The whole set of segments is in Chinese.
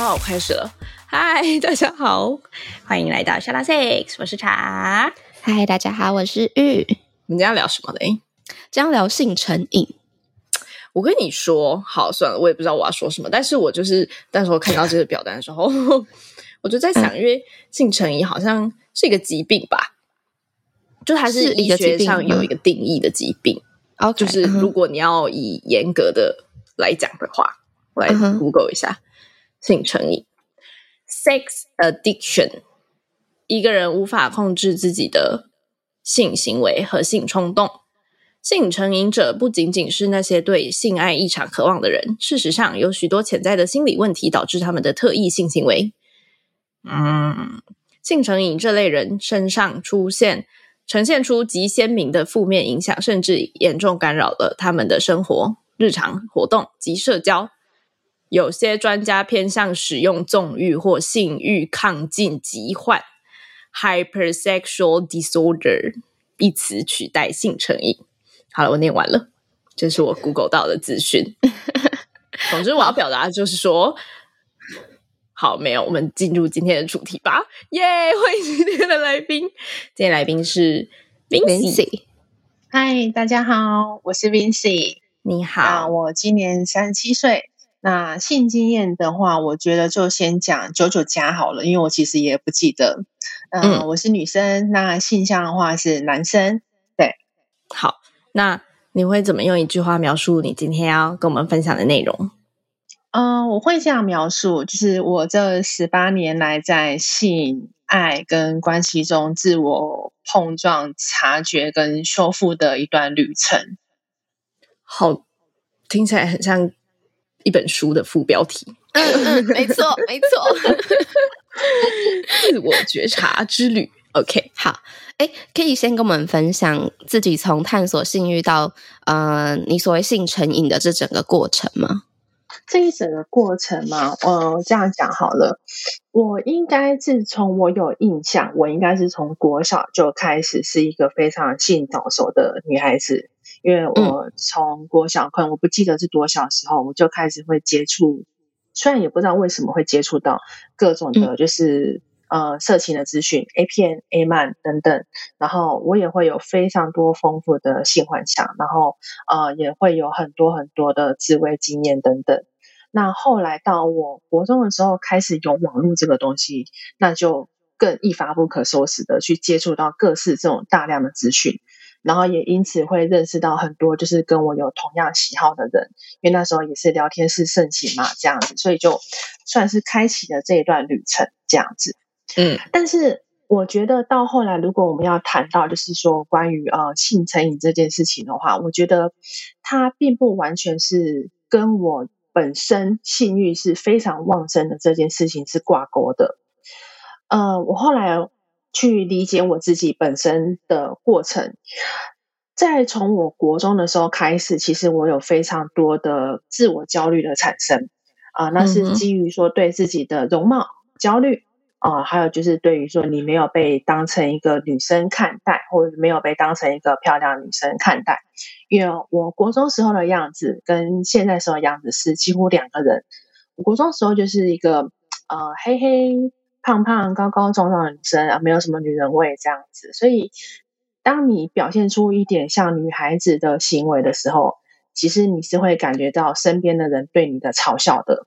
哦，开始了。嗨，大家好，欢迎来到 shout out sex，我是茶。嗨，大家好，我是玉。我们今天聊什么嘞？今天聊性成瘾。我跟你说，好，算了，我也不知道我要说什么。但是我就是那时候看到这个表单的时候，我就在想，因为性成瘾好像是一个疾病吧，就它是医学上有一个定义的疾病。Okay, 就是如果你要以严格的来讲的话，我来 Google 一下、uh. 性成瘾 （sex addiction）。一个人无法控制自己的性行为和性冲动。性成瘾者不仅仅是那些对性爱异常渴望的人，事实上有许多潜在的心理问题导致他们的特异性行为。嗯，性成瘾这类人身上出现。呈现出极鲜明的负面影响，甚至严重干扰了他们的生活、日常活动及社交。有些专家偏向使用纵欲或性欲亢进疾患 （hypersexual disorder） 一词取代性成瘾。好了，我念完了，这是我 Google 到的资讯。总之，我要表达就是说。好，没有，我们进入今天的主题吧。耶、yeah，欢迎今天的来宾。今天来宾是 Vincy。嗨，大家好，我是 Vincy。你好，我今年三十七岁。那性经验的话，我觉得就先讲九九加好了，因为我其实也不记得。呃、嗯，我是女生。那性向的话是男生。对，好，那你会怎么用一句话描述你今天要跟我们分享的内容？嗯、呃，我会这样描述，就是我这十八年来在性爱跟关系中自我碰撞、察觉跟修复的一段旅程。好，听起来很像一本书的副标题。嗯嗯，没错 没错，自我觉察之旅。OK，好，诶，可以先跟我们分享自己从探索性欲到呃，你所谓性成瘾的这整个过程吗？这一整个过程嘛，呃，这样讲好了。我应该是从我有印象，我应该是从国小就开始是一个非常性早熟的女孩子，因为我从国小可能我不记得是多小时候，我就开始会接触，虽然也不知道为什么会接触到各种的，就是、嗯、呃色情的资讯，A 片、A 漫等等，然后我也会有非常多丰富的性幻想，然后呃也会有很多很多的自慰经验等等。那后来到我国中的时候，开始有网络这个东西，那就更一发不可收拾的去接触到各式这种大量的资讯，然后也因此会认识到很多就是跟我有同样喜好的人，因为那时候也是聊天室盛行嘛，这样子，所以就算是开启了这一段旅程，这样子。嗯，但是我觉得到后来，如果我们要谈到就是说关于呃性成瘾这件事情的话，我觉得它并不完全是跟我。本身性欲是非常旺盛的，这件事情是挂钩的。呃，我后来去理解我自己本身的过程，在从我国中的时候开始，其实我有非常多的自我焦虑的产生啊，呃，那是基于说对自己的容貌焦虑。啊、呃，还有就是对于说你没有被当成一个女生看待，或者没有被当成一个漂亮女生看待，因为我国中时候的样子跟现在时候的样子是几乎两个人。我国中时候就是一个呃黑黑胖胖高高壮壮的女生啊，没有什么女人味这样子。所以当你表现出一点像女孩子的行为的时候，其实你是会感觉到身边的人对你的嘲笑的，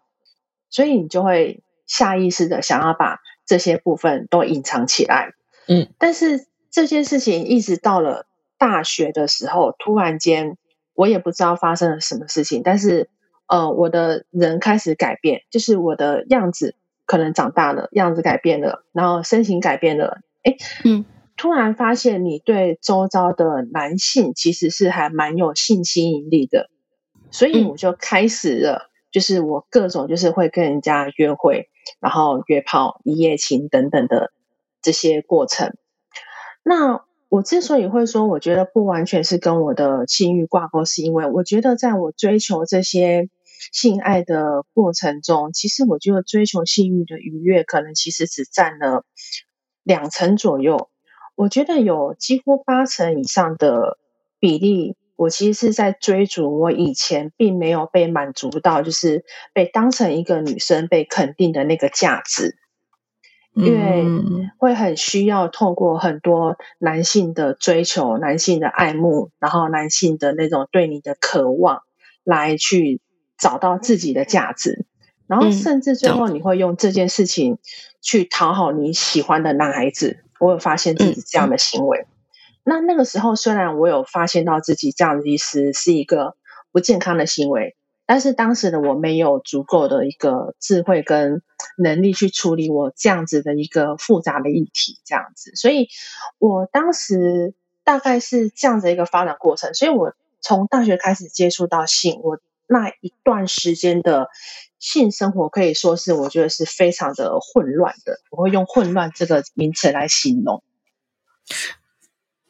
所以你就会下意识的想要把。这些部分都隐藏起来，嗯，但是这件事情一直到了大学的时候，突然间我也不知道发生了什么事情，但是呃，我的人开始改变，就是我的样子可能长大了，样子改变了，然后身形改变了，哎，嗯，突然发现你对周遭的男性其实是还蛮有性吸引力的，所以我就开始了就是我各种就是会跟人家约会，然后约炮、一夜情等等的这些过程。那我之所以会说，我觉得不完全是跟我的性欲挂钩，是因为我觉得在我追求这些性爱的过程中，其实我觉得追求性欲的愉悦，可能其实只占了两成左右。我觉得有几乎八成以上的比例，我其实是在追逐我以前并没有被满足到，就是被当成一个女生被肯定的那个价值。因为会很需要透过很多男性的追求、男性的爱慕，然后男性的那种对你的渴望，来去找到自己的价值，然后甚至最后你会用这件事情去讨好你喜欢的男孩子。我有发现自己这样的行为。那那个时候，虽然我有发现到自己这样子意思是一个不健康的行为。但是当时的我没有足够的一个智慧跟能力去处理我这样子的一个复杂的议题，这样子，所以我当时大概是这样子一个发展过程。所以我从大学开始接触到性，我那一段时间的性生活可以说是我觉得是非常的混乱的，我会用混乱这个名词来形容。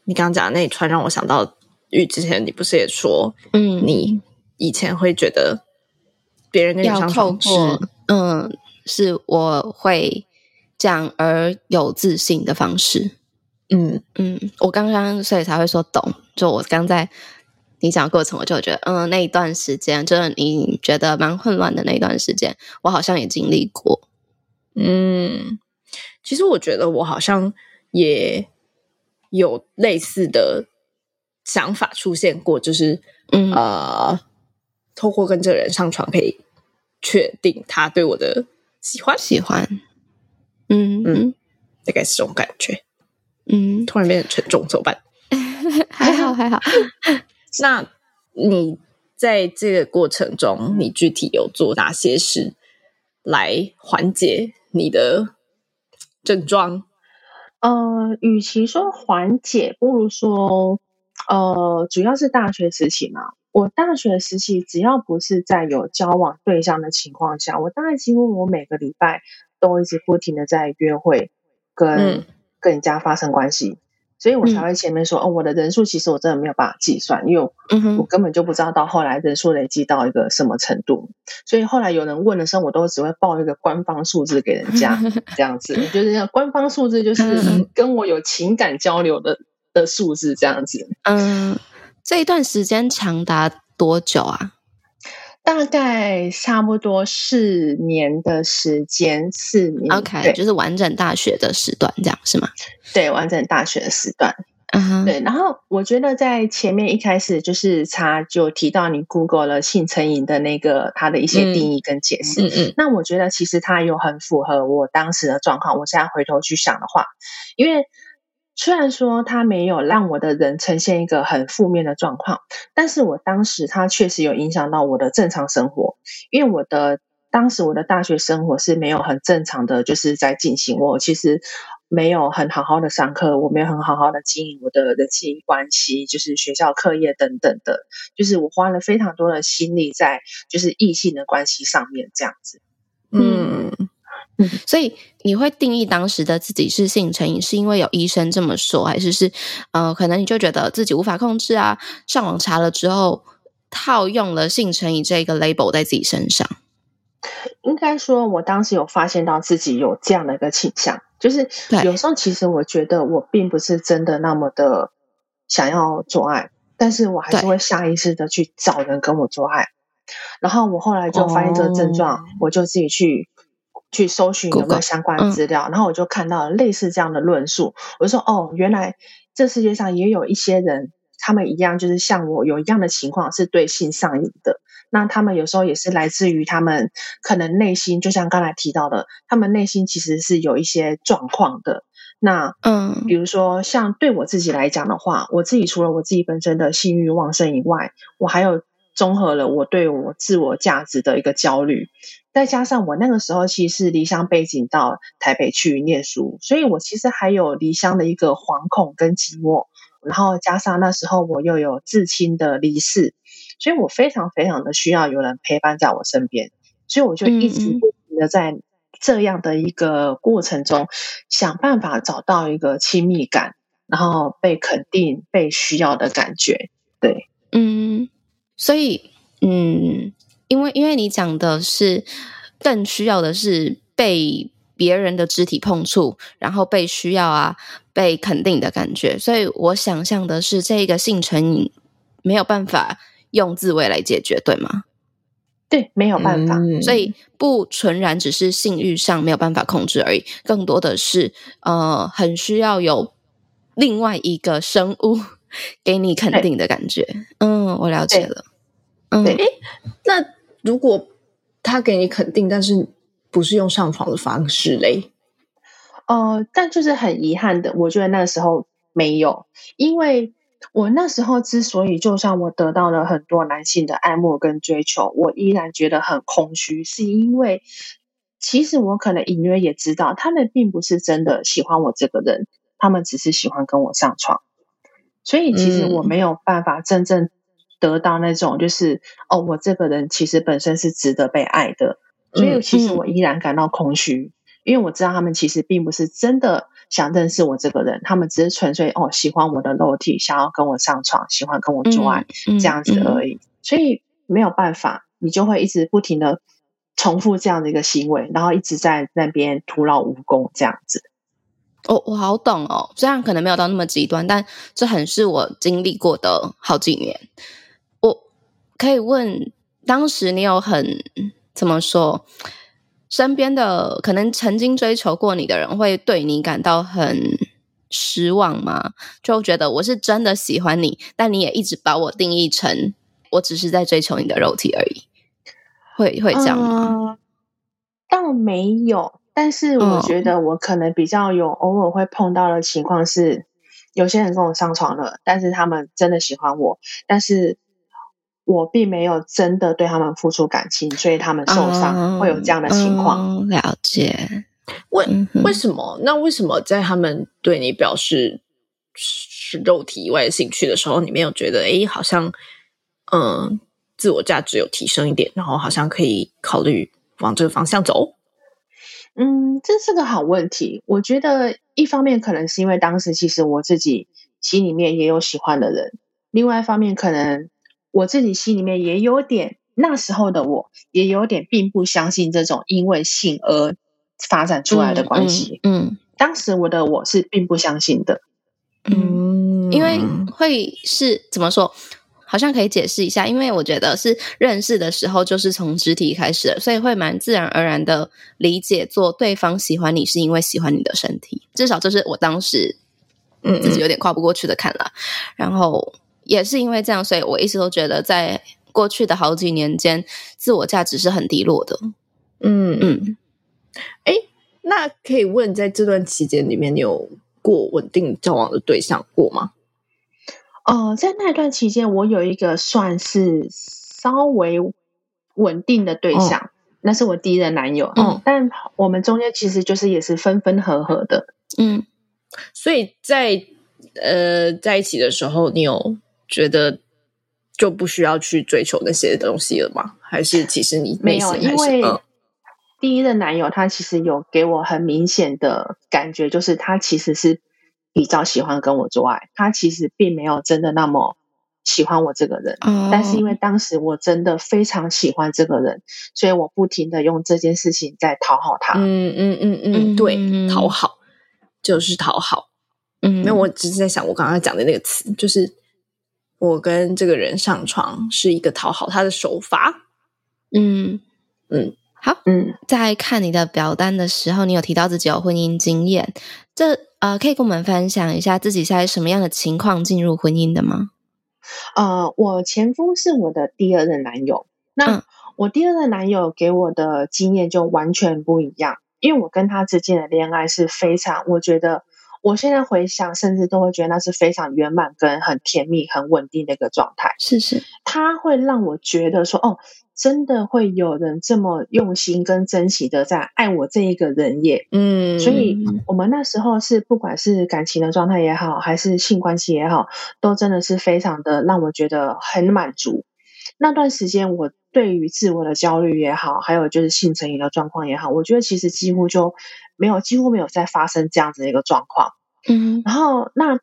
你刚刚讲的那一串让我想到，因为之前你不是也说，嗯，你。以前会觉得别人跟你相处是，嗯，是我会这样而有自信的方式。嗯嗯，我刚刚所以才会说懂。就我刚在你讲的过程，我就觉得，嗯，那一段时间，就是你觉得蛮混乱的那一段时间，我好像也经历过。嗯，其实我觉得我好像也有类似的想法出现过，就是，嗯呃。透过跟这个人上床，可以确定他对我的喜欢，喜欢。嗯嗯，大概是这种感觉。嗯，突然变得沉重，怎么办？还 好还好。那你在这个过程中，你具体有做哪些事来缓解你的症状？呃，与其说缓解，不如说，呃，主要是大学时期嘛。我大学时期，只要不是在有交往对象的情况下，我大概几乎我每个礼拜都一直不停的在约会，跟跟人家发生关系，所以我才会前面说，哦，我的人数其实我真的没有办法计算，因为我根本就不知道到后来人数累积到一个什么程度，所以后来有人问的时候，我都只会报一个官方数字给人家，这样子，就是官方数字就是跟我有情感交流的的数字这样子，嗯。这一段时间长达多久啊？大概差不多四年的时间，四年。OK，就是完整大学的时段，这样是吗？对，完整大学的时段。嗯哼，对。然后我觉得在前面一开始就是他就提到你 Google 了性成瘾的那个他的一些定义跟解释。嗯嗯，嗯。那我觉得其实它有很符合我当时的状况。我现在回头去想的话，因为。虽然说他没有让我的人呈现一个很负面的状况，但是我当时他确实有影响到我的正常生活，因为我的当时我的大学生活是没有很正常的就是在进行，我其实没有很好好的上课，我没有很好好的经营我的人际关系，就是学校课业等等的，就是我花了非常多的心力在就是异性的关系上面这样子，嗯。嗯，所以你会定义当时的自己是性成瘾，是因为有医生这么说，还是是呃，可能你就觉得自己无法控制啊？上网查了之后，套用了性成瘾这个 label 在自己身上。应该说，我当时有发现到自己有这样的一个倾向，就是有时候其实我觉得我并不是真的那么的想要做爱，但是我还是会下意识的去找人跟我做爱。然后我后来就发现这个症状，哦、我就自己去。去搜寻有没有相关资料，嗯，然后我就看到了类似这样的论述。我就说：“哦，原来这世界上也有一些人，他们一样，就是像我有一样的情况，是对性上瘾的。那他们有时候也是来自于他们可能内心，就像刚才提到的，他们内心其实是有一些状况的。那嗯，比如说像对我自己来讲的话，我自己除了我自己本身的性欲旺盛以外，我还有综合了我对我自我价值的一个焦虑。”再加上我那个时候其实是离乡背景到台北去念书，所以我其实还有离乡的一个惶恐跟寂寞，然后加上那时候我又有至亲的离世，所以我非常非常的需要有人陪伴在我身边。所以我就一直不停的在这样的一个过程中，想办法找到一个亲密感，然后被肯定、被需要的感觉。对，嗯，所以，嗯，因为因为你讲的是更需要的是被别人的肢体碰触，然后被需要啊、被肯定的感觉，所以我想象的是这个性成瘾没有办法用自慰来解决，对吗？对，没有办法，嗯、所以不纯然只是性欲上没有办法控制而已，更多的是呃，很需要有另外一个生物 给你肯定的感觉。嗯，我了解了。嗯，诶，那如果他给你肯定，但是不是用上床的方式嘞？呃，但就是很遗憾的，我觉得那时候没有，因为。我那时候之所以，就算我得到了很多男性的爱慕跟追求，我依然觉得很空虚，是因为其实我可能隐约也知道，他们并不是真的喜欢我这个人，他们只是喜欢跟我上床。所以其实我没有办法真正得到那种，就是哦，我这个人其实本身是值得被爱的。所以其实我依然感到空虚。因为我知道他们其实并不是真的想认识我这个人，他们只是纯粹哦喜欢我的肉体，想要跟我上床，喜欢跟我做爱、嗯、这样子而已。所以没有办法，你就会一直不停的重复这样的一个行为，然后一直在那边徒劳无功这样子。我、哦、我好懂哦，虽然可能没有到那么极端，但这很是我经历过的好几年。我可以问，当时你有很怎么说？身边的可能曾经追求过你的人会对你感到很失望吗？就觉得我是真的喜欢你，但你也一直把我定义成我只是在追求你的肉体而已，会会这样吗？呃，倒没有，但是我觉得我可能比较有偶尔会碰到的情况是，有些人跟我上床了，但是他们真的喜欢我，但是。我并没有真的对他们付出感情，所以他们受伤，哦、会有这样的情况。哦、了解，为为什么？那为什么在他们对你表示是肉体以外的兴趣的时候，你没有觉得哎，好像嗯、呃，自我价值有提升一点，然后好像可以考虑往这个方向走？嗯，这是个好问题。我觉得一方面可能是因为当时其实我自己心里面也有喜欢的人，另外一方面可能。我自己心里面也有点，那时候的我也有点并不相信这种因为性而发展出来的关系。嗯，嗯，嗯，当时我的我是并不相信的。嗯，因为会是怎么说？好像可以解释一下，因为我觉得是认识的时候就是从肢体开始的，所以会蛮自然而然的理解做对方喜欢你是因为喜欢你的身体。至少这是我当时嗯自己有点跨不过去的坎了。然后。也是因为这样，所以我一直都觉得，在过去的好几年间，自我价值是很低落的。嗯嗯。哎、嗯，那可以问，在这段期间里面，你有过稳定交往的对象过吗？哦、呃，在那段期间，我有一个算是稍微稳定的对象，哦、那是我第一任男友。嗯，但我们中间其实就是也是分分合合的。嗯，所以在呃在一起的时候，你有。觉得就不需要去追求那些东西了吗？还是其实你没有？因为第一任男友他其实有给我很明显的感觉，就是他其实是比较喜欢跟我做爱，他其实并没有真的那么喜欢我这个人。嗯，但是因为当时我真的非常喜欢这个人，所以我不停的用这件事情在讨好他。嗯嗯嗯嗯，对，讨好就是讨好。嗯，没有，我只是在想我刚刚讲的那个词，就是。我跟这个人上床是一个讨好他的手法。嗯嗯，好，嗯，在看你的表单的时候，你有提到自己有婚姻经验，这呃，可以跟我们分享一下自己在什么样的情况进入婚姻的吗？呃，我前夫是我的第二任男友，那我第二任男友给我的经验就完全不一样，因为我跟他之间的恋爱是非常，我觉得。我现在回想，甚至都会觉得那是非常圆满、跟很甜蜜、很稳定的一个状态。是是，它会让我觉得说，哦，真的会有人这么用心跟珍惜的在爱我这一个人耶。嗯，所以我们那时候是不管是感情的状态也好，还是性关系也好，都真的是非常的让我觉得很满足。那段时间我对于自我的焦虑也好，还有就是性成瘾的状况也好，我觉得其实几乎就没有，几乎没有再发生这样子的一个状况。嗯，然后那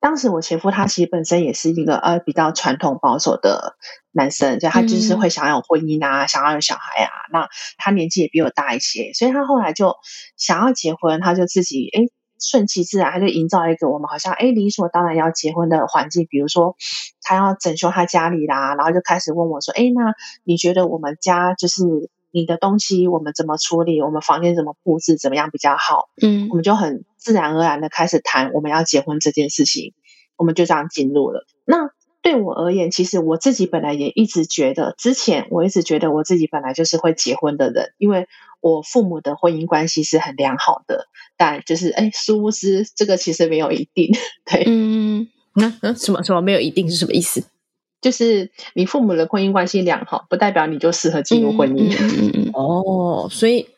当时我前夫他其实本身也是一个呃比较传统保守的男生，就他就是会想要有婚姻啊，嗯、想要有小孩啊。那他年纪也比我大一些，所以他后来就想要结婚，他就自己诶顺其自然，他就营造一个我们好像诶理所当然要结婚的环境。比如说他要整修他家里啦，然后就开始问我说：“哎那你觉得我们家就是你的东西我们怎么处理？我们房间怎么布置？怎么样比较好？”嗯，我们就很自然而然的开始谈我们要结婚这件事情，我们就这样进入了。那对我而言，其实我自己本来也一直觉得，之前我一直觉得我自己本来就是会结婚的人，因为。我父母的婚姻关系是很良好的，但就是哎，殊不知这个其实没有一定。对，嗯那嗯，什么什么没有一定是什么意思？就是你父母的婚姻关系良好，不代表你就适合进入婚姻。嗯嗯嗯。哦，所以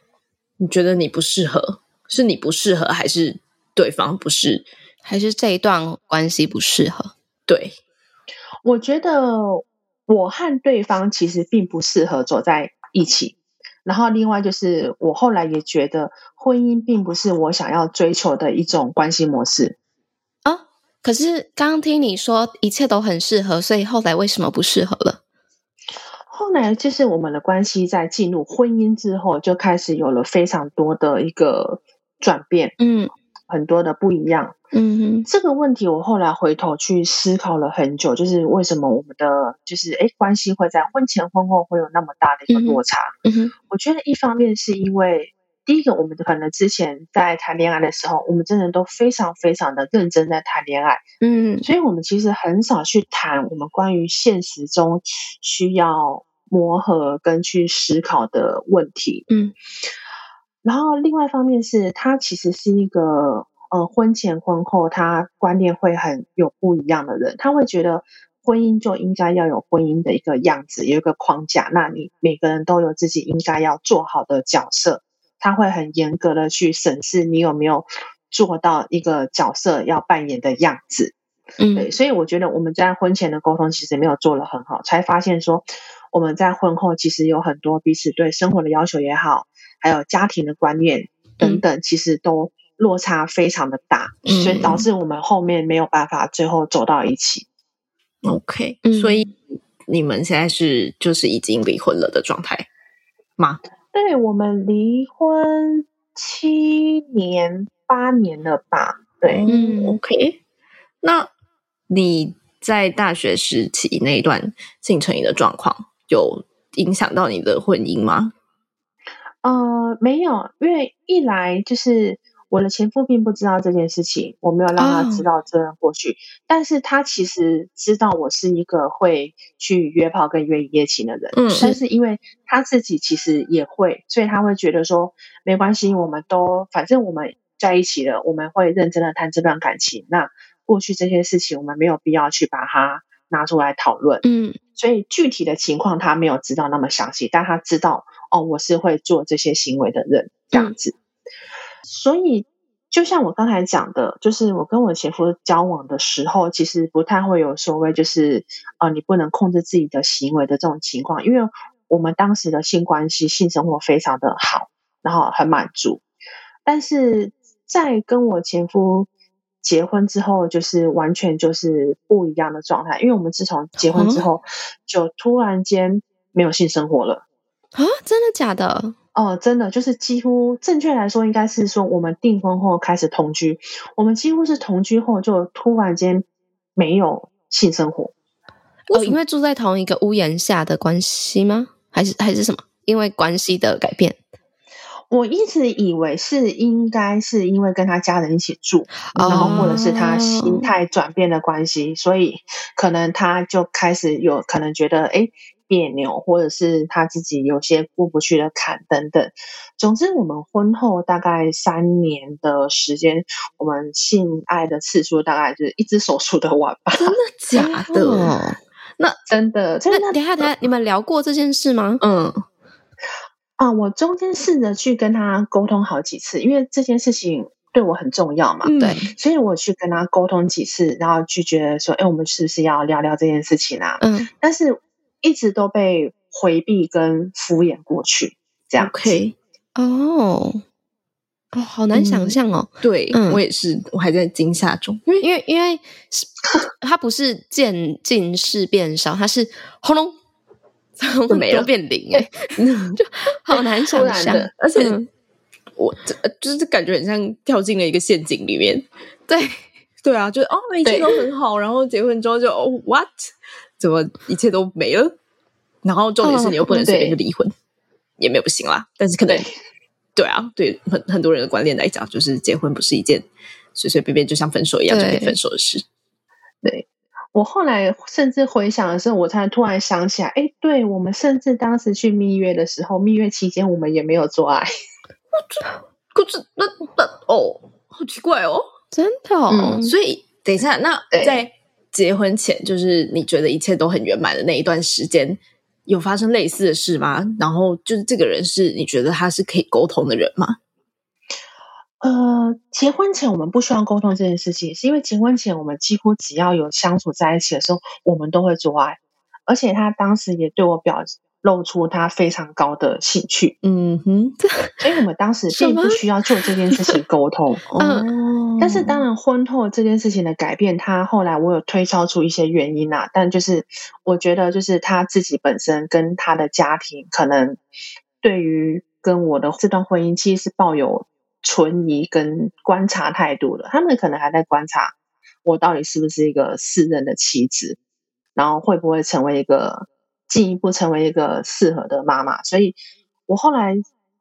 你觉得你不适合，是你不适合，还是对方不适，还是这一段关系不适合？对，我觉得我和对方其实并不适合走在一起。然后，另外就是我后来也觉得，婚姻并不是我想要追求的一种关系模式啊。可是刚刚听你说一切都很适合，所以后来为什么不适合了？后来就是我们的关系在进入婚姻之后，就开始有了非常多的一个转变。嗯。很多的不一样，嗯哼，这个问题我后来回头去思考了很久，就是为什么我们的就是诶关系会在婚前婚后会有那么大的一个落差？嗯哼，我觉得一方面是因为第一个，我们可能之前在谈恋爱的时候，我们真的都非常非常的认真在谈恋爱，嗯，所以我们其实很少去谈我们关于现实中需要磨合跟去思考的问题，嗯。然后，另外一方面是他其实是一个呃，婚前婚后他观念会很有不一样的人。他会觉得婚姻就应该要有婚姻的一个样子，有一个框架。那你每个人都有自己应该要做好的角色，他会很严格的去审视你有没有做到一个角色要扮演的样子。嗯，对。所以我觉得我们在婚前的沟通其实没有做得很好，才发现说我们在婚后其实有很多彼此对生活的要求也好。还有家庭的观念等等，其实都落差非常的大，嗯，所以导致我们后面没有办法最后走到一起。OK，嗯，所以你们现在是就是已经离婚了的状态吗？对，我们离婚七年八年了吧？对，嗯，OK。那你在大学时期那一段性成瘾的状况，有影响到你的婚姻吗？呃，没有，因为一来就是我的前夫并不知道这件事情，我没有让他知道这段过去，哦，但是他其实知道我是一个会去约炮跟约一夜情的人，嗯，但是因为他自己其实也会，所以他会觉得说没关系，我们都反正我们在一起了，我们会认真的谈这段感情，那过去这些事情我们没有必要去把它拿出来讨论，嗯，所以具体的情况他没有知道那么详细，但他知道。哦，我是会做这些行为的人，这样子。嗯、所以，就像我刚才讲的，就是我跟我前夫交往的时候，其实不太会有所谓，就是呃，你不能控制自己的行为的这种情况，因为我们当时的性关系、性生活非常的好，然后很满足。但是在跟我前夫结婚之后，就是完全就是不一样的状态，因为我们自从结婚之后，就突然间没有性生活了。啊，真的假的？哦，真的，就是几乎正确来说，应该是说我们订婚后开始同居，我们几乎是同居后就突然间没有性生活。哦，因为住在同一个屋檐下的关系吗？还是还是什么？因为关系的改变？我一直以为是应该是因为跟他家人一起住，然后或者是他心态转变的关系，哦，所以可能他就开始有可能觉得，哎。别扭，或者是他自己有些过不去的坎等等。总之，我们婚后大概三年的时间，我们性爱的次数大概就是一只手数得完吧。真的 假的？那真的？真的？那等一下，等一下，你们聊过这件事吗？嗯。啊，我中间试着去跟他沟通好几次，因为这件事情对我很重要嘛。对，所以我去跟他沟通几次，然后拒绝说：“哎，我们是不是要聊聊这件事情啊？”嗯，但是。一直都被回避跟敷衍过去，这样。可以哦。哦，好难想象哦。嗯、对、嗯、我也是，我还在惊吓中，因为因为因为是 它不是渐进式变少，它是轰隆，就没了变零哎，就好难想象。而且、嗯、我这就是感觉很像跳进了一个陷阱里面。对对啊，就是哦，一切都很好，然后结婚之后就哦，what？怎么一切都没了？然后重点是你又不能随便就离婚，也没有不行啦，但是可能。对啊，对很很多人的观念来讲，就是结婚不是一件随随便便就像分手一样就可以分手的事。对，我后来甚至回想的时候，我才突然想起来，哎，对我们甚至当时去蜜月的时候，蜜月期间我们也没有做爱。可是那那哦，好奇怪哦，真的哦。嗯，所以等一下，那在结婚前，就是你觉得一切都很圆满的那一段时间。有发生类似的事吗？然后就是这个人是你觉得他是可以沟通的人吗？呃，结婚前我们不需要沟通这件事情，是因为结婚前我们几乎只要有相处在一起的时候，我们都会做爱，而且他当时也对我表露出他非常高的兴趣。嗯哼，所以我们当时并不需要做这件事情 沟通。嗯。但是当然，婚后这件事情的改变，他后来我有推敲出一些原因啊。但就是我觉得，就是他自己本身跟他的家庭，可能对于跟我的这段婚姻，其实是抱有存疑跟观察态度的。他们可能还在观察我到底是不是一个适任的妻子，然后会不会成为一个进一步成为一个适合的妈妈。所以我后来。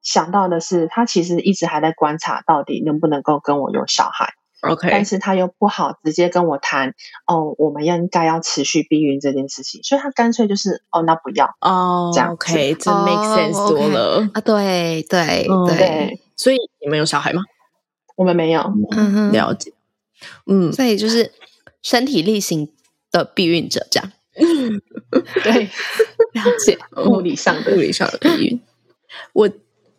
想到的是，他其实一直还在观察，到底能不能够跟我有小孩。OK，但是他又不好直接跟我谈哦，我们应该要持续避孕这件事情，所以他干脆就是哦，那不要哦，oh, 这样 OK，这 make sense、oh, okay. 多了啊，对对、嗯、对，所以你们有小孩吗？我们没有，嗯哼，了解，嗯，所以就是身体力行的避孕者这样，对，了解物理上的物理上的避孕，我。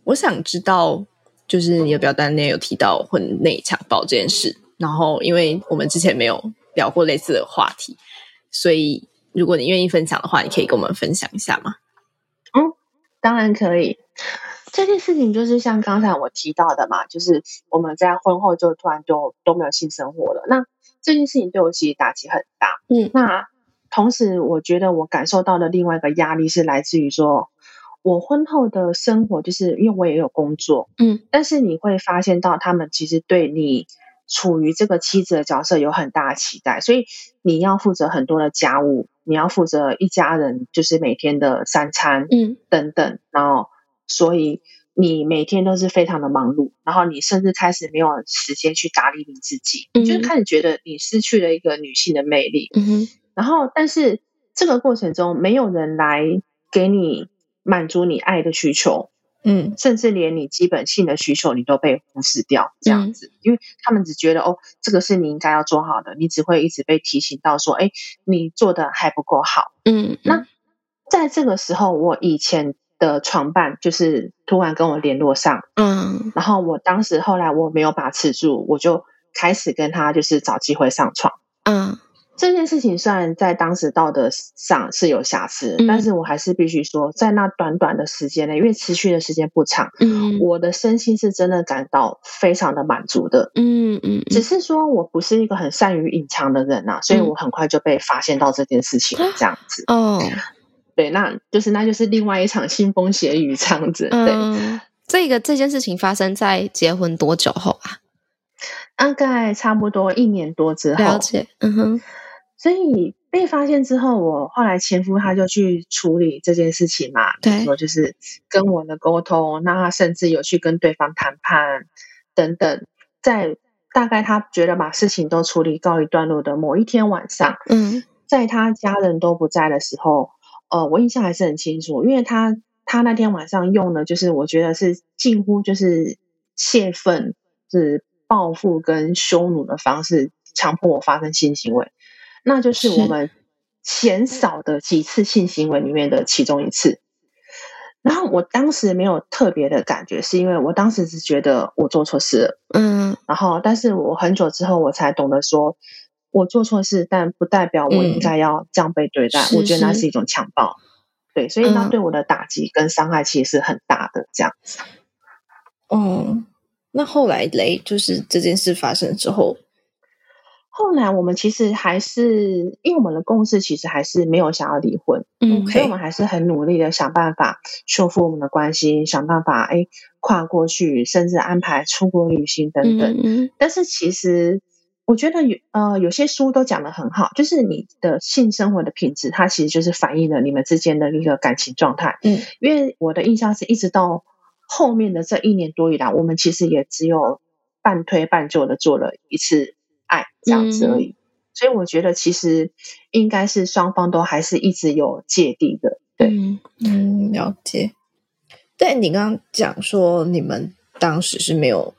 我想知道，就是你的表单内有提到婚内强暴这件事，然后因为我们之前没有聊过类似的话题，所以如果你愿意分享的话，你可以跟我们分享一下吗？嗯，当然可以。这件事情就是像刚才我提到的嘛，就是我们在婚后就突然就都没有性生活了。那这件事情对我其实打击很大。嗯，那同时我觉得我感受到的另外一个压力是来自于说。我婚后的生活，就是因为我也有工作，嗯，但是你会发现到他们其实对你处于这个妻子的角色有很大的期待，所以你要负责很多的家务，你要负责一家人就是每天的三餐，嗯，等等，然后所以你每天都是非常的忙碌，然后你甚至开始没有时间去打理你自己，嗯，就是开始觉得你失去了一个女性的魅力，嗯哼，然后但是这个过程中没有人来给你。满足你爱的需求，嗯，甚至连你基本性的需求你都被忽视掉，这样子，嗯，因为他们只觉得哦，这个是你应该要做好的，你只会一直被提醒到说，哎，你做的还不够好，嗯，那在这个时候，我以前的床伴就是突然跟我联络上，嗯，然后我当时后来我没有把持住，我就开始跟他就是找机会上床，嗯。这件事情虽然在当时道德上是有瑕疵，嗯，但是我还是必须说，在那短短的时间内，因为持续的时间不长，嗯，我的身心是真的感到非常的满足的，嗯嗯，只是说我不是一个很善于隐藏的人呐，啊，所以我很快就被发现到这件事情，这样子，哦，对，那就是那就是另外一场腥风血雨这样子，对，嗯，这个这件事情发生在结婚多久后啊？大概差不多一年多之后，了解，嗯哼。所以被发现之后，我后来前夫他就去处理这件事情嘛，对，说就是跟我的沟通，那他甚至有去跟对方谈判等等，在大概他觉得把事情都处理告一段落的某一天晚上，嗯，在他家人都不在的时候，呃，我印象还是很清楚，因为他他那天晚上用的就是我觉得是近乎就是泄愤、是报复跟羞辱的方式，强迫我发生性行为。那就是我们鲜少的几次性行为里面的其中一次。然后我当时没有特别的感觉，是因为我当时是觉得我做错事了。嗯。然后，但是我很久之后我才懂得说，我做错事，但不代表我应该要这样被对待。我觉得那是一种强暴。对，所以那对我的打击跟伤害其实是很大的，这样子。哦，那后来雷就是这件事发生之后。后来我们其实还是，因为我们的共识其实还是没有想要离婚，嗯，所以我们还是很努力的想办法修复我们的关系，想办法哎跨过去，甚至安排出国旅行等等。嗯，但是其实我觉得有呃有些书都讲的很好，就是你的性生活的品质，它其实就是反映了你们之间的一个感情状态。嗯，因为我的印象是一直到后面的这一年多以来，我们其实也只有半推半就的做了一次。爱这样子而已，嗯，所以我觉得其实应该是双方都还是一直有芥蒂的，对，嗯，了解。但你刚刚讲说你们当时是没有，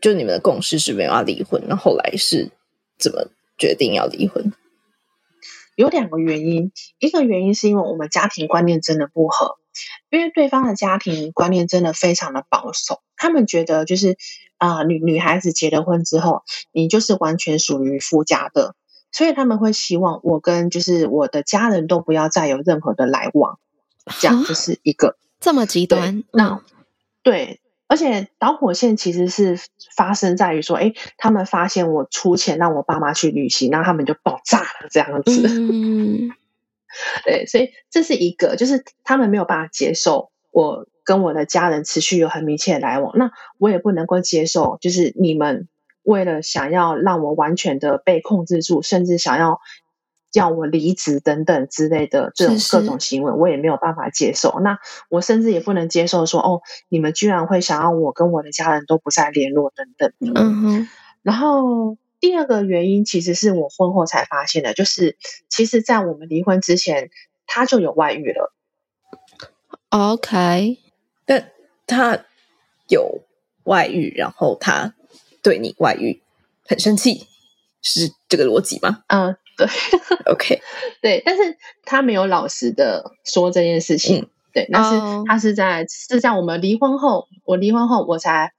就你们的共识是没有要离婚，那后来是怎么决定要离婚？有两个原因，一个原因是因为我们家庭观念真的不合，因为对方的家庭观念真的非常的保守，他们觉得就是。啊、呃，女女孩子结了婚之后，你就是完全属于夫家的，所以他们会希望我跟就是我的家人都不要再有任何的来往，这样这是一个这么极端。那、嗯、对，而且导火线其实是发生在于说，哎，他们发现我出钱让我爸妈去旅行，然后他们就爆炸了这样子。嗯，对，所以这是一个，就是他们没有办法接受我。跟我的家人持续有很密切的来往，那我也不能够接受，就是你们为了想要让我完全的被控制住，甚至想要叫我离职等等之类的这种各种行为，我也没有办法接受。那我甚至也不能接受说，哦，你们居然会想要我跟我的家人都不再联络等等。嗯哼。然后第二个原因，其实是我婚后才发现的，就是其实在我们离婚之前，他就有外遇了。OK。但他有外遇，然后他对你外遇很生气，是这个逻辑吗？嗯，对，OK，对，但是他没有老实的说这件事情，嗯、对，但是他是在、oh. 是在我们离婚后，我离婚后我才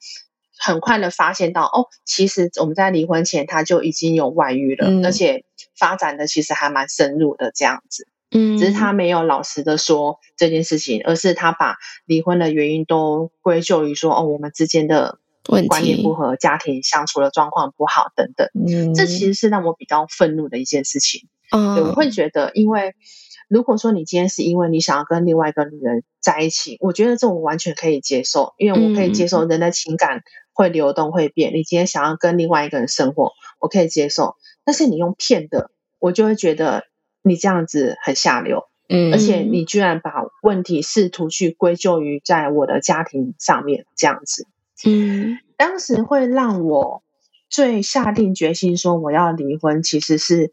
很快的发现到，哦，其实我们在离婚前他就已经有外遇了，嗯、而且发展的其实还蛮深入的这样子。嗯，只是他没有老实的说这件事情，而是他把离婚的原因都归咎于说，哦，我们之间的观念不合，家庭相处的状况不好等等。嗯，这其实是让我比较愤怒的一件事情。嗯，对，我会觉得，因为如果说你今天是因为你想要跟另外一个女人在一起，我觉得这我完全可以接受，因为我可以接受人的情感会流动会变。你今天想要跟另外一个人生活，我可以接受，但是你用骗的，我就会觉得。你这样子很下流，嗯，而且你居然把问题试图去归咎于在我的家庭上面，这样子，嗯，当时会让我最下定决心说我要离婚，其实是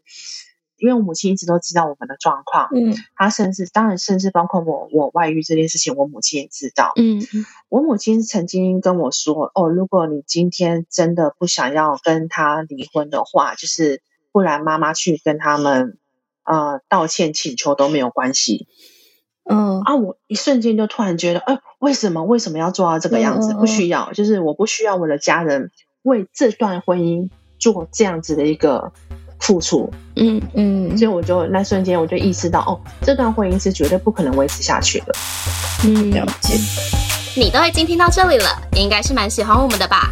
因为我母亲一直都知道我们的状况，嗯，她甚至当然甚至包括我我外遇这件事情，我母亲也知道，嗯，我母亲曾经跟我说，哦，如果你今天真的不想要跟他离婚的话，就是不然妈妈去跟他们。呃，道歉请求都没有关系。嗯啊，我一瞬间就突然觉得，哎、呃，为什么为什么要做到这个样子？嗯、不需要，就是我不需要我的家人为这段婚姻做这样子的一个付出。嗯嗯，所以我就那瞬间我就意识到，哦，这段婚姻是绝对不可能维持下去的。嗯，了解。你都已经听到这里了，你应该是蛮喜欢我们的吧？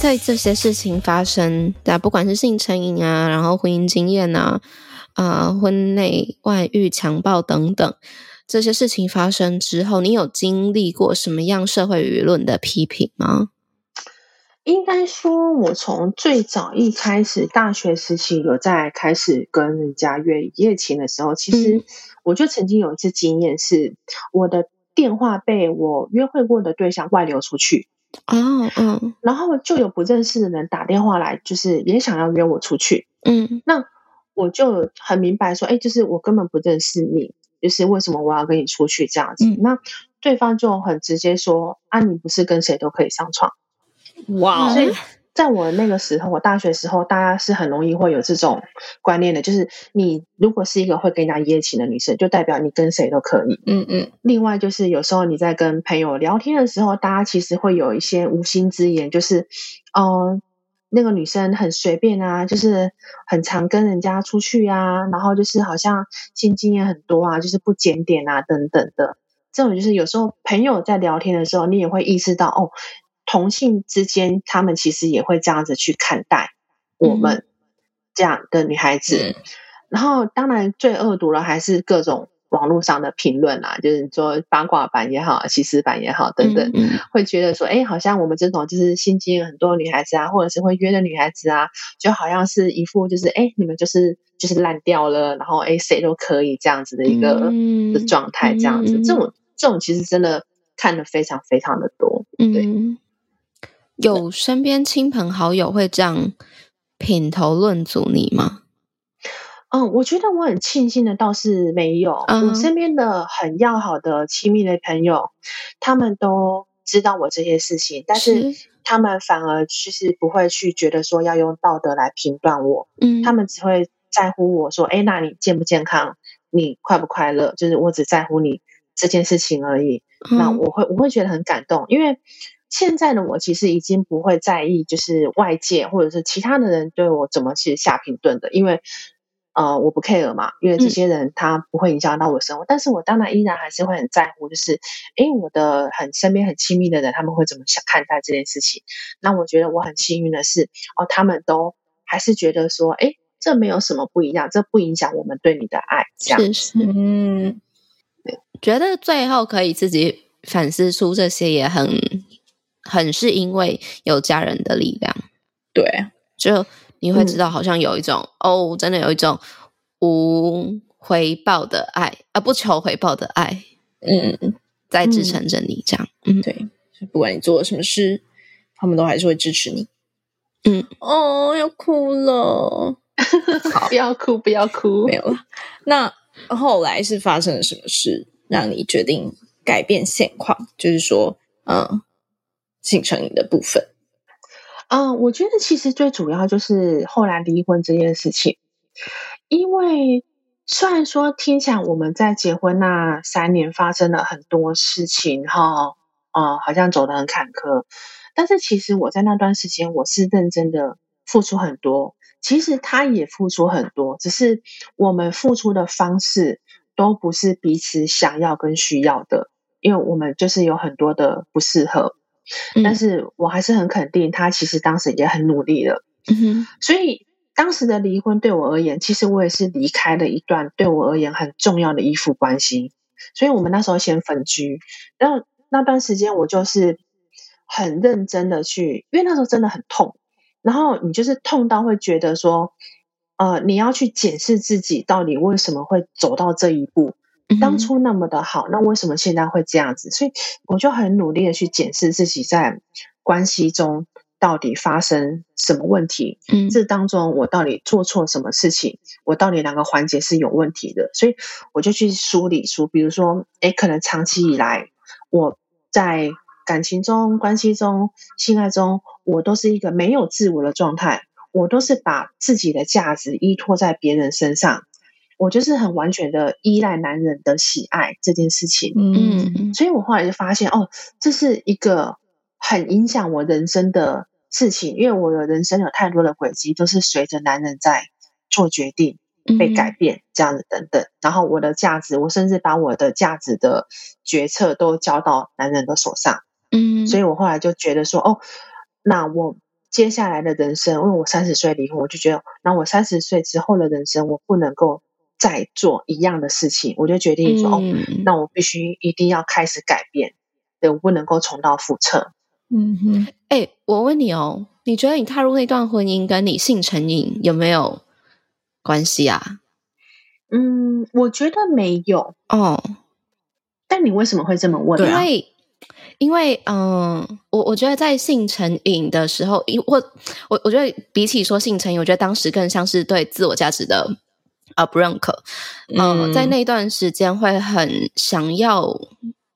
在这些事情发生，对，不管是性成瘾啊，然后婚姻经验啊，啊、呃，婚内外遇、强暴等等这些事情发生之后，你有经历过什么样社会舆论的批评吗？应该说，我从最早一开始，大学时期有在开始跟人家约一夜情的时候，其实我就曾经有一次经验，是我的电话被我约会过的对象外流出去。哦，嗯，然后就有不认识的人打电话来，就是也想要约我出去，嗯，那我就很明白说，哎，就是我根本不认识你，就是为什么我要跟你出去这样子？嗯、那对方就很直接说：“啊，你不是跟谁都可以上床。”哇！所以在我那个时候，我大学时候，大家是很容易会有这种观念的，就是你如果是一个会跟人家一夜情的女生，就代表你跟谁都可以。嗯嗯。另外就是有时候你在跟朋友聊天的时候，大家其实会有一些无心之言，就是哦、呃，那个女生很随便啊，就是很常跟人家出去啊，然后就是好像性经验很多啊，就是不检点啊等等的。这种就是有时候朋友在聊天的时候，你也会意识到哦。同性之间，他们其实也会这样子去看待我们这样的女孩子。嗯、然后，当然最恶毒的还是各种网络上的评论啊，就是说八卦版也好，西施版也好等等，嗯嗯、会觉得说，哎，好像我们这种就是性经验很多女孩子啊，或者是会约的女孩子啊，就好像是一副就是，哎，你们就是就是烂掉了，然后哎，谁都可以这样子的一个、嗯、的状态，这样子，嗯、这种这种其实真的看的非常非常的多，对。嗯有身边亲朋好友会这样品头论足你吗？嗯，我觉得我很庆幸的倒是没有。嗯、我身边的很要好的亲密的朋友，他们都知道我这些事情，但是他们反而其实不会去觉得说要用道德来评断我。嗯，他们只会在乎我说：“哎，那你健不健康？你快不快乐？”就是我只在乎你这件事情而已。嗯、那我会我会觉得很感动，因为。现在的我其实已经不会在意，就是外界或者是其他的人对我怎么去下评论的，因为呃我不 care 嘛，因为这些人他不会影响到我生活。嗯、但是我当然依然还是会很在乎，就是诶我的很身边很亲密的人他们会怎么想看待这件事情。那我觉得我很幸运的是，哦，他们都还是觉得说，诶这没有什么不一样，这不影响我们对你的爱。这样是是，嗯，觉得最后可以自己反思出这些也很。很是因为有家人的力量，对，就你会知道，好像有一种、嗯、哦，真的有一种无回报的爱，啊，不求回报的爱，嗯，在支撑着你这样，嗯，对，不管你做了什么事，他们都还是会支持你，嗯，哦，要哭了，好，不要哭，不要哭，没有了。那后来是发生了什么事，让你决定改变现况？就是说，嗯。性成瘾的部分，嗯，我觉得其实最主要就是后来离婚这件事情。因为虽然说听起来我们在结婚那三年发生了很多事情，哈，啊，好像走得很坎坷，但是其实我在那段时间我是认真的付出很多，其实他也付出很多，只是我们付出的方式都不是彼此想要跟需要的，因为我们就是有很多的不适合。但是我还是很肯定，他其实当时也很努力了。嗯哼，所以当时的离婚对我而言，其实我也是离开了一段对我而言很重要的依附关系。所以我们那时候先分居，然后那段时间我就是很认真的去，因为那时候真的很痛。然后你就是痛到会觉得说，呃，你要去检视自己到底为什么会走到这一步。当初那么的好，那为什么现在会这样子？所以我就很努力的去检视自己在关系中到底发生什么问题。嗯，这当中我到底做错什么事情？我到底哪个环节是有问题的？所以我就去梳理出，比如说，诶，可能长期以来我在感情中、关系中、性爱中，我都是一个没有自我的状态，我都是把自己的价值依托在别人身上。我就是很完全的依赖男人的喜爱这件事情，嗯，所以我后来就发现，哦，这是一个很影响我人生的事情，因为我的人生有太多的轨迹都是随着男人在做决定、被改变这样子等等，然后我的价值，我甚至把我的价值的决策都交到男人的手上，嗯，所以我后来就觉得说，哦，那我接下来的人生，因为我三十岁离婚，我就觉得，那我三十岁之后的人生，我不能够。再做一样的事情，我就决定说：“嗯、哦，那我必须一定要开始改变，对，我不能够重蹈覆辙。”嗯哼，哎、欸，我问你哦，你觉得你踏入那段婚姻跟你性成瘾有没有关系啊？嗯，我觉得没有哦。但你为什么会这么问？因为，因为，嗯、呃，我我觉得在性成瘾的时候，因我我我觉得比起说性成瘾，我觉得当时更像是对自我价值的。啊，不认可。嗯，在那段时间会很想要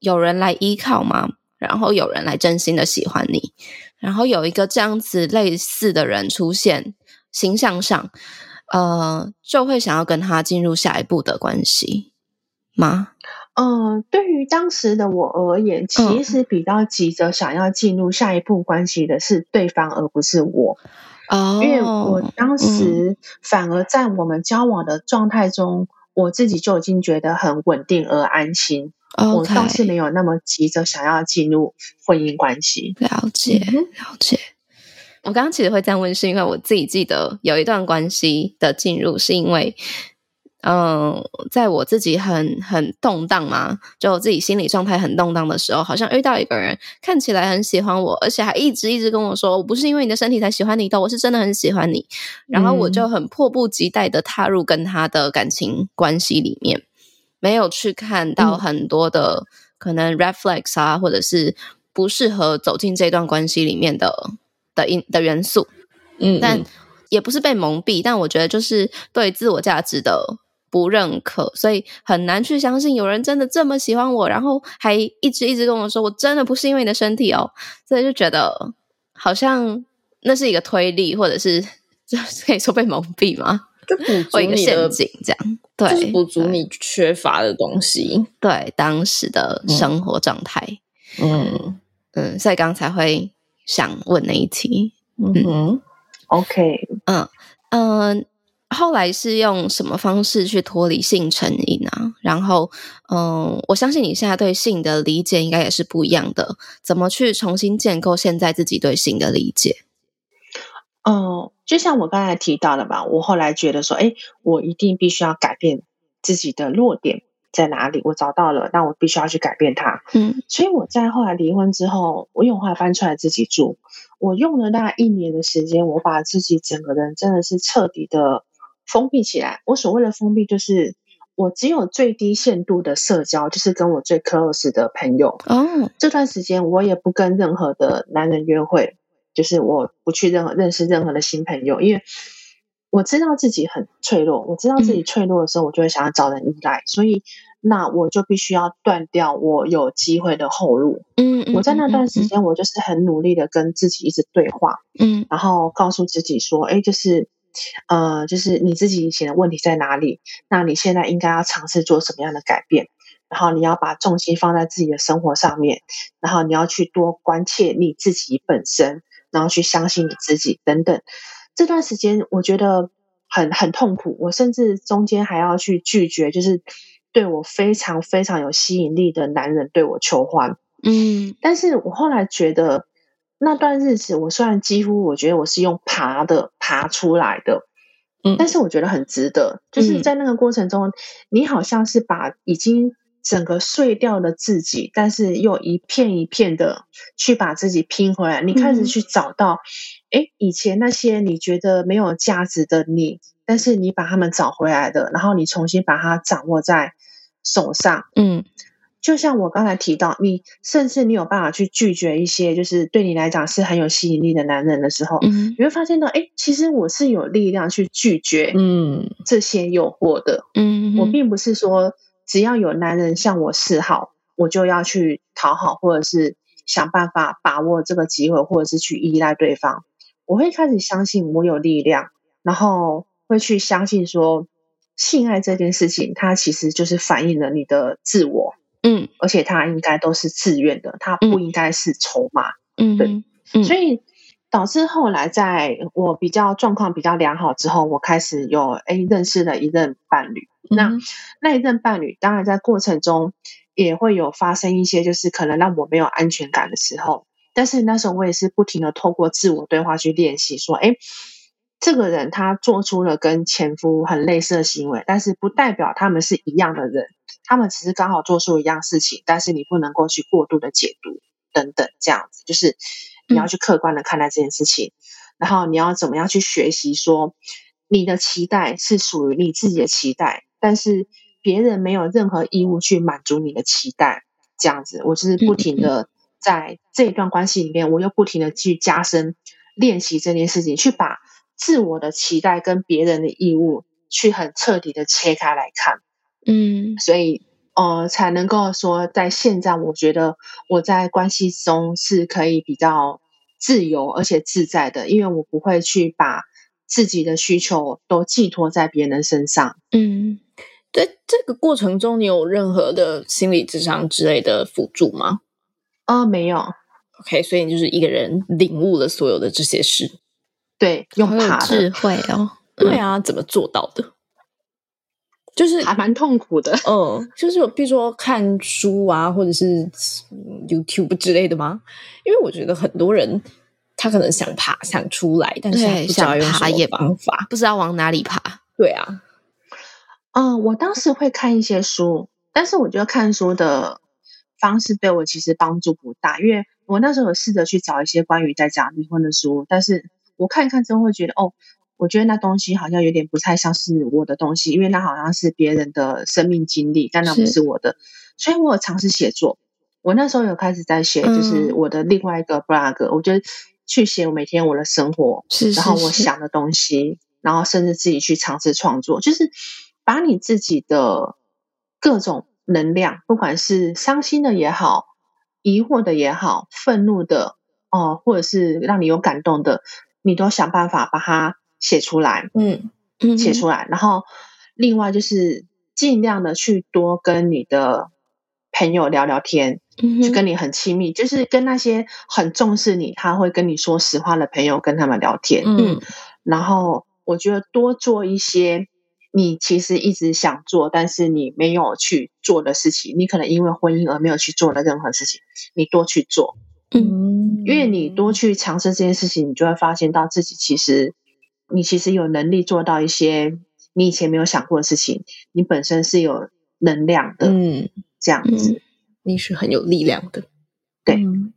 有人来依靠吗？然后有人来真心的喜欢你，然后有一个这样子类似的人出现，形象上，呃，就会想要跟他进入下一步的关系吗？嗯、呃，对于当时的我而言，其实比较急着想要进入下一步关系的是对方，而不是我。哦，因为我当时反而在我们交往的状态中，嗯、我自己就已经觉得很稳定而安心。我倒是没有那么急着想要进入婚姻关系。了解，了解。我刚刚其实会这样问，是因为我自己记得有一段关系的进入，是因为。嗯，在我自己很很动荡嘛，就我自己心理状态很动荡的时候，好像遇到一个人，看起来很喜欢我，而且还一直一直跟我说，我不是因为你的身体才喜欢你的，我是真的很喜欢你。然后我就很迫不及待的踏入跟他的感情关系里面，没有去看到很多的可能 red flags 啊，或者是不适合走进这段关系里面的的因的元素。嗯，但也不是被蒙蔽，但我觉得就是对自我价值的。不认可，所以很难去相信有人真的这么喜欢我，然后还一直一直跟我说，我真的不是因为你的身体哦，所以就觉得好像那是一个推力，或者是就 可以说被蒙蔽吗？就补足你的陷阱，这样。对，补足你缺乏的东西，对当时的生活状态，嗯。嗯，所以刚才会想问那一题，嗯，嗯，OK，嗯嗯。后来是用什么方式去脱离性成瘾啊？然后，嗯，我相信你现在对性的理解应该也是不一样的。怎么去重新建构现在自己对性的理解？嗯，就像我刚才提到的吧，我后来觉得说，哎，我一定必须要改变自己的弱点在哪里。我找到了，那我必须要去改变它。嗯，所以我在后来离婚之后，我有后来搬出来自己住，我用了大概一年的时间，我把自己整个人真的是彻底的。封闭起来。我所谓的封闭，就是我只有最低限度的社交，就是跟我最 close 的朋友。哦，这段时间我也不跟任何的男人约会，就是我不去任何认识任何的新朋友，因为我知道自己很脆弱。我知道自己脆弱的时候，我就会想要找人依赖，所以那我就必须要断掉我有机会的后路。嗯，我在那段时间，我就是很努力的跟自己一直对话。嗯，然后告诉自己说，哎，就是。呃，就是你自己以前的问题在哪里？那你现在应该要尝试做什么样的改变？然后你要把重心放在自己的生活上面，然后你要去多关切你自己本身，然后去相信你自己等等。这段时间我觉得很很痛苦，我甚至中间还要去拒绝，就是对我非常非常有吸引力的男人对我求欢。嗯，但是我后来觉得。那段日子，我虽然几乎我觉得我是用爬的爬出来的，嗯，但是我觉得很值得。就是在那个过程中，你好像是把已经整个碎掉的自己，但是又一片一片的去把自己拼回来。你开始去找到，诶，以前那些你觉得没有价值的你，但是你把他们找回来的，然后你重新把它掌握在手上，嗯。就像我刚才提到，你甚至你有办法去拒绝一些，就是对你来讲是很有吸引力的男人的时候，嗯，你会发现到，哎，其实我是有力量去拒绝，嗯，这些诱惑的，嗯，我并不是说只要有男人向我示好，我就要去讨好，或者是想办法把握这个机会，或者是去依赖对方。我会开始相信我有力量，然后会去相信说，性爱这件事情，它其实就是反映了你的自我。嗯，而且他应该都是自愿的，他不应该是筹码。嗯，对，嗯，所以导致后来在我比较状况比较良好之后，我开始有哎认识了一任伴侣。嗯，那那一任伴侣，当然在过程中也会有发生一些，就是可能让我没有安全感的时候。但是那时候我也是不停的透过自我对话去练习，说，哎，这个人他做出了跟前夫很类似的行为，但是不代表他们是一样的人。他们只是刚好做出一样事情，但是你不能够去过度的解读等等，这样子就是你要去客观的看待这件事情，嗯、然后你要怎么样去学习说你的期待是属于你自己的期待，但是别人没有任何义务去满足你的期待，这样子，我就是不停的在这一段关系里面，我又不停的去加深练习这件事情，去把自我的期待跟别人的义务去很彻底的切开来看。嗯，所以呃，才能够说在现在，我觉得我在关系中是可以比较自由而且自在的，因为我不会去把自己的需求都寄托在别人身上。嗯，在这个过程中，你有任何的心理智商之类的辅助吗？哦，没有。OK，所以你就是一个人领悟了所有的这些事。对，用爬的智慧哦。对啊，怎么做到的？就是还蛮痛苦的。嗯，就是比如说看书啊，或者是 YouTube 之类的吗？因为我觉得很多人他可能想爬，想出来，但是不知道用什么方法，不知道往哪里爬。对啊，嗯，我当时会看一些书，但是我觉得看书的方式对我其实帮助不大，因为我那时候有试着去找一些关于在家离婚的书，但是我看一看之后会觉得哦。我觉得那东西好像有点不太像是我的东西，因为那好像是别人的生命经历，但那不是我的。所以我有尝试写作，我那时候有开始在写，就是我的另外一个 blog，、嗯、我就去写我每天我的生活，是是是，然后我想的东西，然后甚至自己去尝试创作，就是把你自己的各种能量，不管是伤心的也好，疑惑的也好，愤怒的哦、呃，或者是让你有感动的，你都想办法把它。写出来，嗯，写出来，然后另外就是尽量的去多跟你的朋友聊聊天，嗯，就跟你很亲密，就是跟那些很重视你，他会跟你说实话的朋友，跟他们聊天，嗯，然后我觉得多做一些你其实一直想做，但是你没有去做的事情，你可能因为婚姻而没有去做的任何事情，你多去做，嗯，因为你多去尝试这件事情，你就会发现到自己其实。你其实有能力做到一些你以前没有想过的事情，你本身是有能量的，嗯，这样子，你是很有力量的，对。嗯、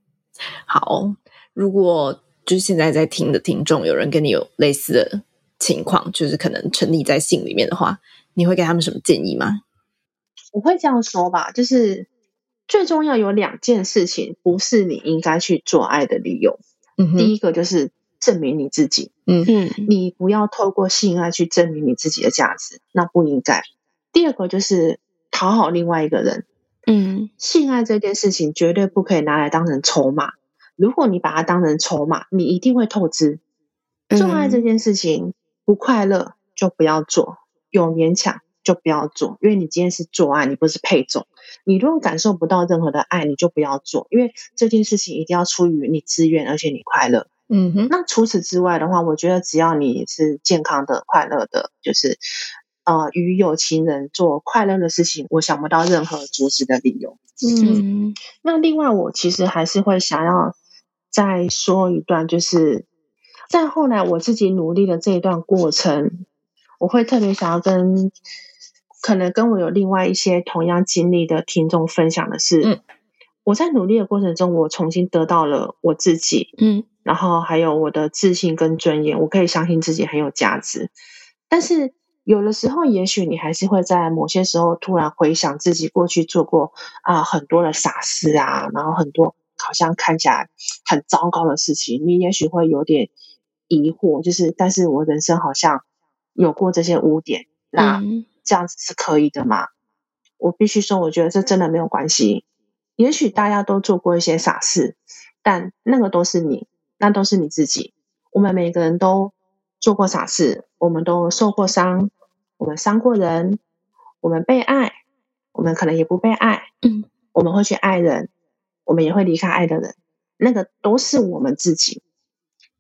好，如果就是现在在听的听众有人跟你有类似的情况，就是可能沉溺在性里面的话，你会给他们什么建议吗？我会这样说吧，就是最重要有两件事情，不是你应该去做爱的理由。嗯，第一个就是。证明你自己，嗯嗯，你不要透过性爱去证明你自己的价值，那不应该。第二个就是讨好另外一个人，嗯，性爱这件事情绝对不可以拿来当成筹码。如果你把它当成筹码，你一定会透支。做爱这件事情不快乐就不要做，有勉强就不要做，因为你今天是做爱，你不是配种。你如果感受不到任何的爱，你就不要做，因为这件事情一定要出于你自愿，而且你快乐。嗯哼，那除此之外的话，我觉得只要你是健康的、快乐的，就是呃，与有情人做快乐的事情，我想不到任何阻止的理由。嗯，那另外，我其实还是会想要再说一段，就是在后来我自己努力的这一段过程，我会特别想要跟可能跟我有另外一些同样经历的听众分享的是，嗯，我在努力的过程中，我重新得到了我自己，嗯。然后还有我的自信跟尊严，我可以相信自己很有价值。但是有的时候，也许你还是会在某些时候突然回想自己过去做过啊、呃、很多的傻事啊，然后很多好像看起来很糟糕的事情，你也许会有点疑惑，就是但是我人生好像有过这些污点，那这样子是可以的吗？嗯、我必须说，我觉得这真的没有关系。也许大家都做过一些傻事，但那个都是你。那都是你自己。我们每个人都做过傻事，我们都受过伤，我们伤过人，我们被爱，我们可能也不被爱。嗯，我们会去爱人，我们也会离开爱的人。那个都是我们自己，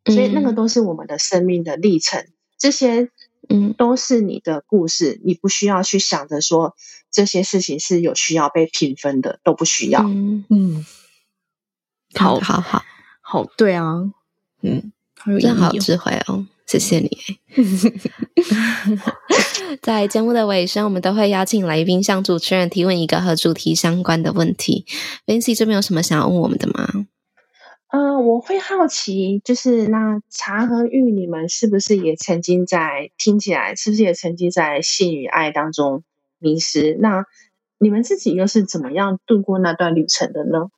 所以那个都是我们的生命的历程。这些，嗯，都是你的故事。你不需要去想着说这些事情是有需要被评分的，都不需要。嗯嗯，好好好。好，对啊，嗯，好有意义哦，真好智慧哦，谢谢你。在节目的尾声，我们都会邀请来宾向主持人提问一个和主题相关的问题。Vincy 这边有什么想要问我们的吗？呃，我会好奇，就是那茶和玉，你们是不是也曾经在听起来，是不是也曾经在性与爱当中迷失？那你们自己又是怎么样度过那段旅程的呢？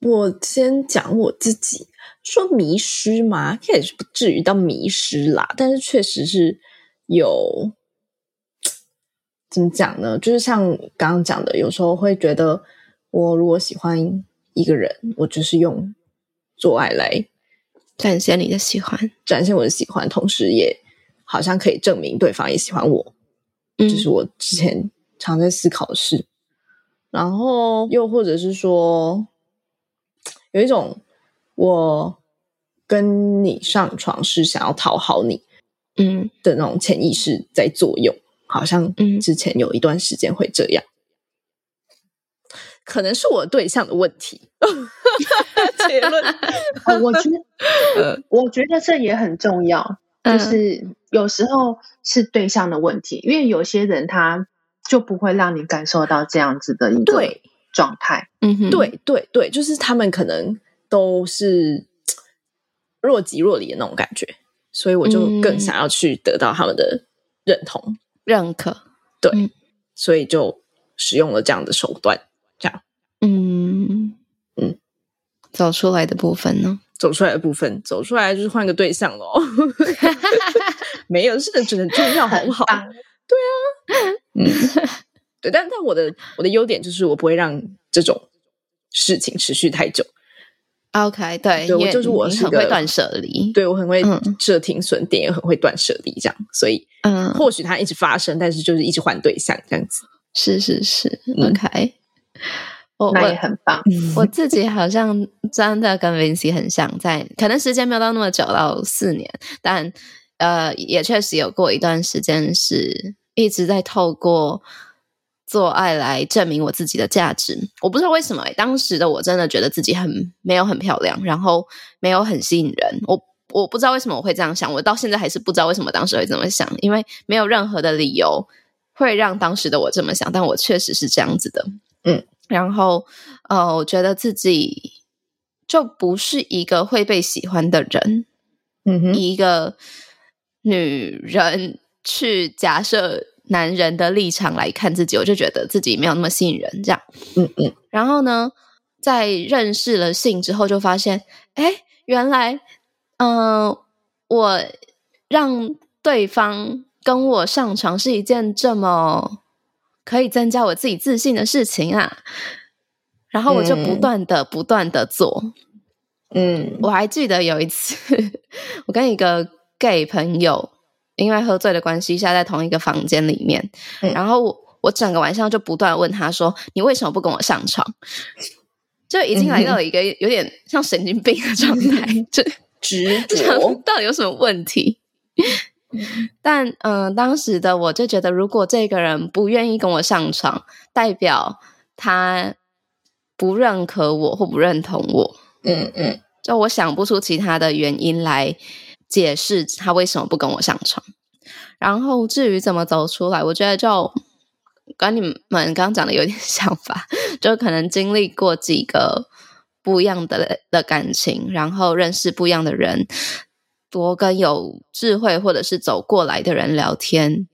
我先讲我自己，说迷失嘛，也是不至于到迷失啦，但是确实是有怎么讲呢？就是像刚刚讲的，有时候会觉得，我如果喜欢一个人，我就是用做爱来展现你的喜欢，展现我的喜欢，同时也好像可以证明对方也喜欢我。嗯，就是我之前常在思考的事。然后又或者是说，有一种我跟你上床是想要讨好你，嗯的那种潜意识在作用。好像之前有一段时间会这样，嗯、可能是我对象的问题。结论、呃，我觉得，我觉得这也很重要，就是有时候是对象的问题，因为有些人他就不会让你感受到这样子的一个状态。嗯哼，对对对，就是他们可能都是若即若离的那种感觉，所以我就更想要去得到他们的认同。认可，对，嗯、所以就使用了这样的手段，嗯。嗯，走出来的部分呢？走出来的部分，走出来就是换个对象喽。没有，是的，真的重要，好不好？对啊，嗯，对，但但我的我的优点就是我不会让这种事情持续太久。OK，对，对我就是我是很会断舍离，对我很会设停损点，也很会断舍离，这样，所以，嗯，或许它一直发生，但是就是一直换对象这样子，是是是，OK，我那也很棒，我自己好像真的跟 Vincy 很像，在可能时间没有到那么久，到四年，但呃，也确实有过一段时间是一直在透过。做爱来证明我自己的价值，我不知道为什么、欸、当时的我真的觉得自己很没有很漂亮，然后没有很吸引人。我我不知道为什么我会这样想，我到现在还是不知道为什么当时会这么想，因为没有任何的理由会让当时的我这么想，但我确实是这样子的。嗯，然后呃，我觉得自己就不是一个会被喜欢的人。嗯哼，一个女人去假设。男人的立场来看自己，我就觉得自己没有那么吸引人，这样，嗯嗯。然后呢，在认识了性之后，就发现，哎，原来，嗯、呃，我让对方跟我上床是一件这么可以增加我自己自信的事情啊。然后我就不断的、不断的做，嗯。我还记得有一次，我跟一个 gay 朋友。因为喝醉的关系下，在同一个房间里面，嗯、然后我，我整个晚上就不断问他说：“你为什么不跟我上床？”就已经来到了一个有点像神经病的状态，就执着 到底有什么问题？但嗯、呃，当时的我就觉得，如果这个人不愿意跟我上床，代表他不认可我或不认同我。嗯嗯，就我想不出其他的原因来。解释他为什么不跟我上床，然后至于怎么走出来，我觉得就跟你们刚刚讲的有点 想法，就可能经历过几个不一样的的感情，然后认识不一样的人，多跟有智慧或者是走过来的人聊天，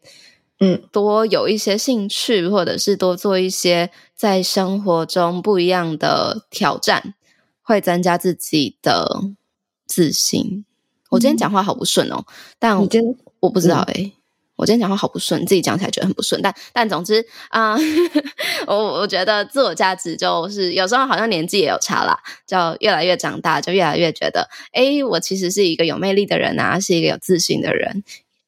嗯，多有一些兴趣，或者是多做一些在生活中不一样的挑战，会增加自己的自信。我今天讲话好不顺哦，但我不知道哎、欸嗯、我今天讲话好不顺，自己讲起来觉得很不顺。但但总之啊、呃，我我觉得自我价值就是有时候好像年纪也有差啦，就越来越长大，就越来越觉得，哎我其实是一个有魅力的人啊，是一个有自信的人。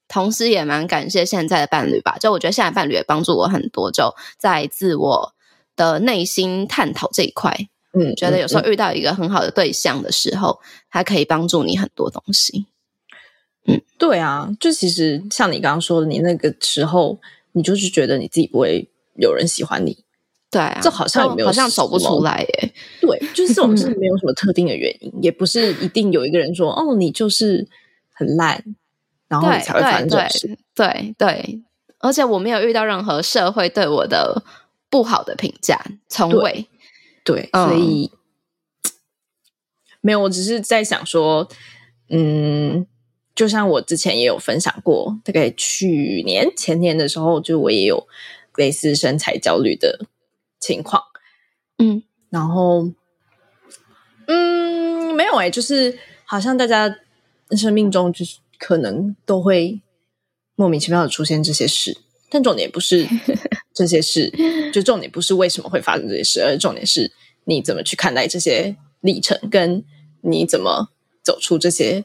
同时也蛮感谢现在的伴侣吧，就我觉得现在伴侣也帮助我很多，就在自我的内心探讨这一块。嗯，觉得有时候遇到一个很好的对象的时候，他可以帮助你很多东西。嗯，对啊，就其实像你刚刚说的，你那个时候，你就是觉得你自己不会有人喜欢你。对啊，这好像也没有，好像走不出来耶。对，就是这种是 没有什么特定的原因，也不是一定有一个人说哦，你就是很烂，然后你才会发生这种事。对对，而且我没有遇到任何社会对我的不好的评价，从未。对，所以、嗯、没有，我只是在想说，嗯，就像我之前也有分享过，大概去年前年的时候，就我也有类似身材焦虑的情况，嗯，然后，嗯，没有哎、欸，就是好像大家生命中就是可能都会莫名其妙的出现这些事，但重点不是 这些事，就重点不是为什么会发生这些事，而重点是你怎么去看待这些历程，跟你怎么走出这些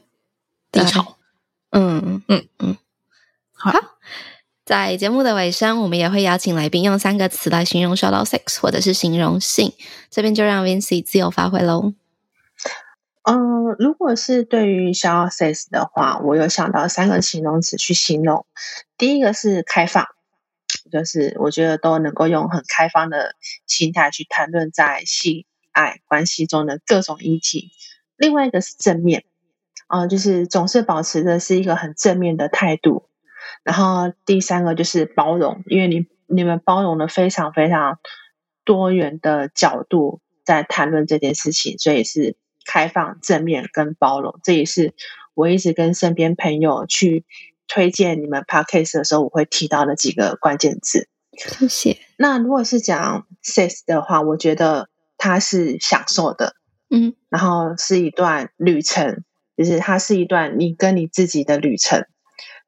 低潮。嗯嗯嗯，好。在节目的尾声，我们也会邀请来宾用三个词来形容 Shadow sex，或者是形容性。这边就让 Vincy 自由发挥喽。嗯、呃，如果是对于 Shadow sex 的话，我有想到三个形容词去形容。第一个是开放，就是我觉得都能够用很开放的心态去谈论在性爱关系中的各种议题。另外一个是正面，啊、呃，就是总是保持的是一个很正面的态度。然后第三个就是包容，因为你你们包容了非常非常多元的角度在谈论这件事情，所以是开放、正面跟包容。这也是我一直跟身边朋友去推荐你们 podcast 的时候，我会提到的几个关键字。谢谢。那如果是讲 sex 的话，我觉得它是享受的，嗯，然后是一段旅程，就是它是一段你跟你自己的旅程。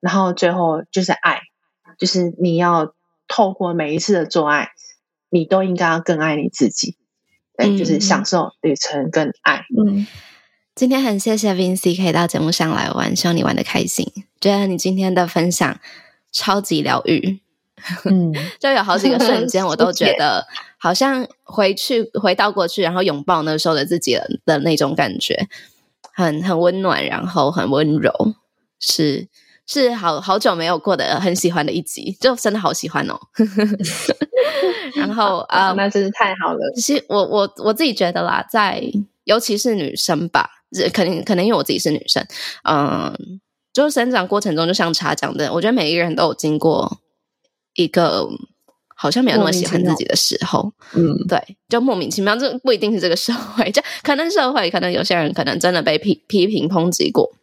然后最后就是爱，就是你要透过每一次的做爱，你都应该要更爱你自己，对，嗯、就是享受旅程跟爱。嗯，今天很谢谢 Vincy 可以到节目上来玩，希望你玩的开心。觉得你今天的分享超级疗愈，嗯，就有好几个瞬间，我都 觉得好像回去回到过去，然后拥抱那时候的自己的那种感觉，很很温暖，然后很温柔，是。是好好久没有过的很喜欢的一集，就真的好喜欢哦。然后啊，那真是太好了。其实我我我自己觉得啦，在尤其是女生吧，可能可能因为我自己是女生，嗯，就是生长过程中，就像茶讲的，我觉得每一个人都有经过一个好像没有那么喜欢自己的时候，嗯，对，就莫名其妙，这不一定是这个社会，就可能社会，可能有些人可能真的被批批评抨击过。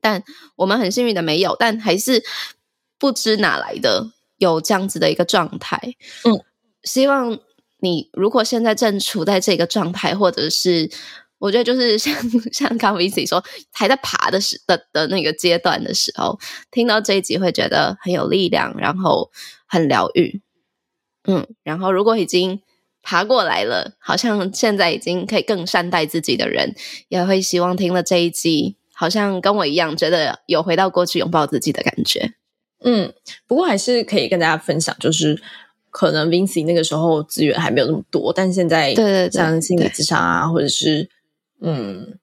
但我们很幸运的没有，但还是不知哪来的有这样子的一个状态。嗯，希望你如果现在正处在这个状态，或者是我觉得就是像像刚 Vincy 说还在爬的时的的那个阶段的时候，听到这一集会觉得很有力量，然后很疗愈。嗯，然后如果已经爬过来了，好像现在已经可以更善待自己的人，也会希望听了这一集。好像跟我一样，觉得有回到过去拥抱自己的感觉。嗯，不过还是可以跟大家分享，就是可能 Vincy 那个时候资源还没有那么多，但现在对对像心理咨商啊，或者是嗯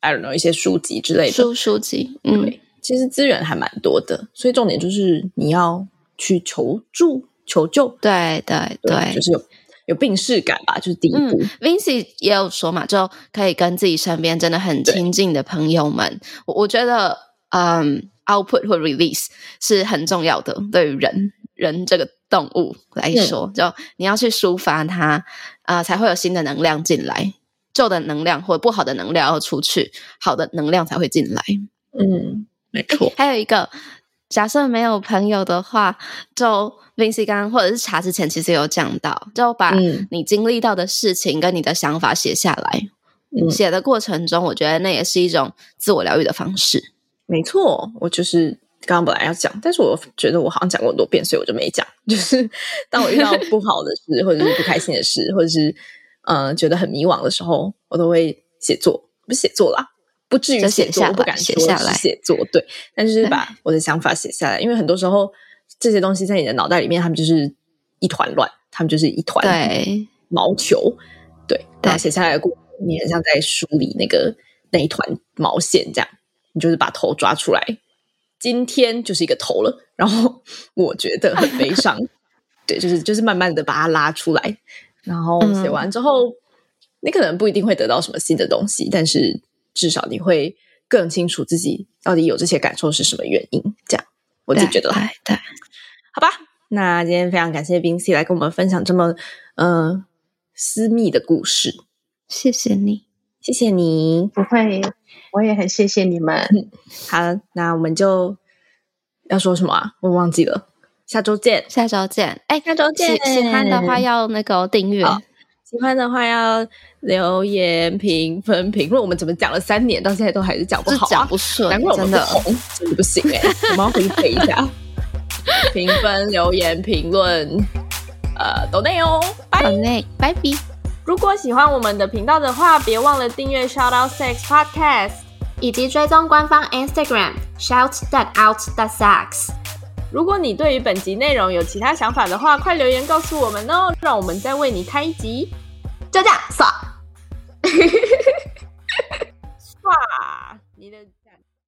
，I don't know 一些书籍之类的书书籍，嗯，其实资源还蛮多的。所以重点就是你要去求助、求救。对对对，对，就是有。有病逝感吧，就是第一步。嗯，Vincy 也有说嘛，就可以跟自己身边真的很亲近的朋友们，我我觉得，嗯，output 或 release 是很重要的，对于人人这个动物来说，嗯、就你要去抒发它，啊、呃，才会有新的能量进来，旧的能量或不好的能量要出去，好的能量才会进来。嗯，没错。还有一个。假设没有朋友的话，就 Vincy 刚刚或者是查之前其实有讲到，就把你经历到的事情跟你的想法写下来。嗯，写的过程中，我觉得那也是一种自我疗愈的方式。没错，我就是刚刚本来要讲，但是我觉得我好像讲过很多遍，所以我就没讲。就是当我遇到不好的事，或者是不开心的事，或者是呃觉得很迷惘的时候，我都会写作，不是写作啦。不至于写作，我不敢说写下来写作，对，但是就是把我的想法写下来，因为很多时候这些东西在你的脑袋里面，他们就是一团乱，他们就是一团毛球，对，对，然后写下来的过程，你很像在梳理那个那一团毛线，这样，你就是把头抓出来，今天就是一个头了，然后 我觉得很悲伤，对，就是就是慢慢的把它拉出来，然后写完之后，嗯，你可能不一定会得到什么新的东西，但是。至少你会更清楚自己到底有这些感受是什么原因，这样我就觉得，对，对，好吧。那今天非常感谢 Vincy 来跟我们分享这么嗯、呃、私密的故事，谢谢你，谢谢你，不会，我也很谢谢你们。好，那我们就要说什么啊？我忘记了，下周见，下周见，哎，下周见。喜喜欢的话要那个订阅。哦喜欢的话要留言评分评论，我们怎么讲了三年，到现在都还是讲不好，啊，讲不顺，难怪我们不红，真的不行哎，欸，我们要回去背一下。评分、留言、评论，呃，都内哦，拜内，拜拜。如果喜欢我们的频道的话，别忘了订阅 Shout Out Sex Podcast，以及追踪官方 Instagram Shout That Out That Sex。如果你对于本集内容有其他想法的话，快留言告诉我们哦，让我们再为你开一集。就这样，爽，爽，你的。